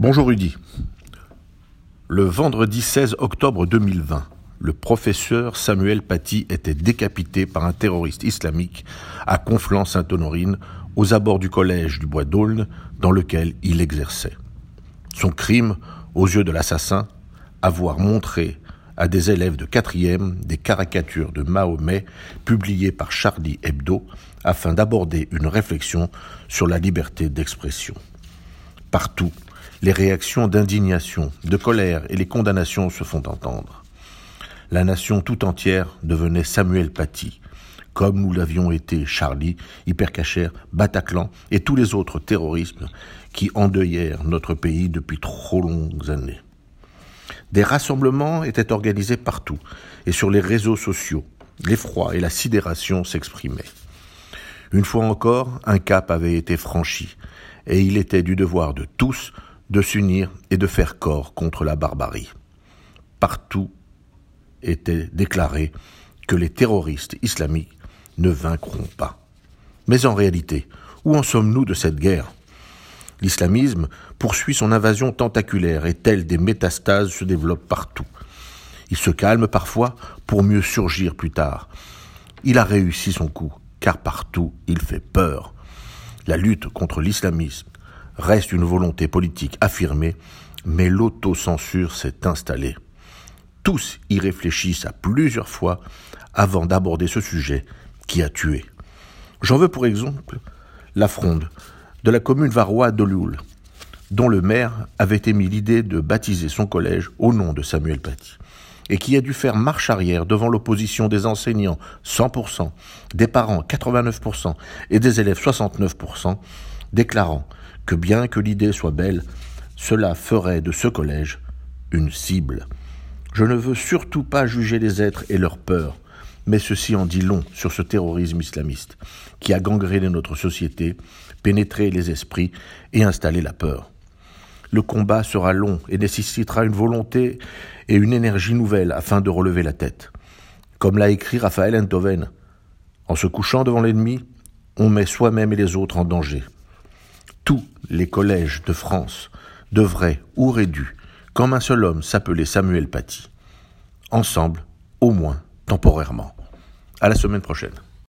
Bonjour Rudy. Le vendredi 16 octobre 2020, le professeur Samuel Paty était décapité par un terroriste islamique à Conflans-Sainte-Honorine, aux abords du collège du Bois d'Aulne, dans lequel il exerçait. Son crime, aux yeux de l'assassin, avoir montré à des élèves de quatrième des caricatures de Mahomet publiées par Charlie Hebdo afin d'aborder une réflexion sur la liberté d'expression. Partout, les réactions d'indignation, de colère et les condamnations se font entendre. La nation tout entière devenait Samuel Paty, comme nous l'avions été Charlie, Hypercacher, Bataclan et tous les autres terrorismes qui endeuillèrent notre pays depuis trop longues années. Des rassemblements étaient organisés partout et sur les réseaux sociaux. L'effroi et la sidération s'exprimaient. Une fois encore, un cap avait été franchi, et il était du devoir de tous de s'unir et de faire corps contre la barbarie. Partout était déclaré que les terroristes islamiques ne vaincront pas. Mais en réalité, où en sommes-nous de cette guerre? L'islamisme poursuit son invasion tentaculaire et telles des métastases se développent partout. Il se calme parfois pour mieux surgir plus tard. Il a réussi son coup, car partout il fait peur. La lutte contre l'islamisme reste une volonté politique affirmée, mais l'autocensure s'est installée. Tous y réfléchissent à plusieurs fois avant d'aborder ce sujet qui a tué. J'en veux pour exemple la fronde de la commune varois d'Olioul, dont le maire avait émis l'idée de baptiser son collège au nom de Samuel Paty, et qui a dû faire marche arrière devant l'opposition des enseignants 100%, des parents 89% et des élèves 69%, déclarant que bien que l'idée soit belle, cela ferait de ce collège une cible. Je ne veux surtout pas juger les êtres et leur peur, mais ceci en dit long sur ce terrorisme islamiste, qui a gangréné notre société, pénétré les esprits et installé la peur. Le combat sera long et nécessitera une volonté et une énergie nouvelle afin de relever la tête. Comme l'a écrit Raphaël Enthoven, en se couchant devant l'ennemi, on met soi-même et les autres en danger tous les collèges de France devraient ou auraient dû, comme un seul homme, s'appeler Samuel Paty. Ensemble, au moins temporairement. À la semaine prochaine.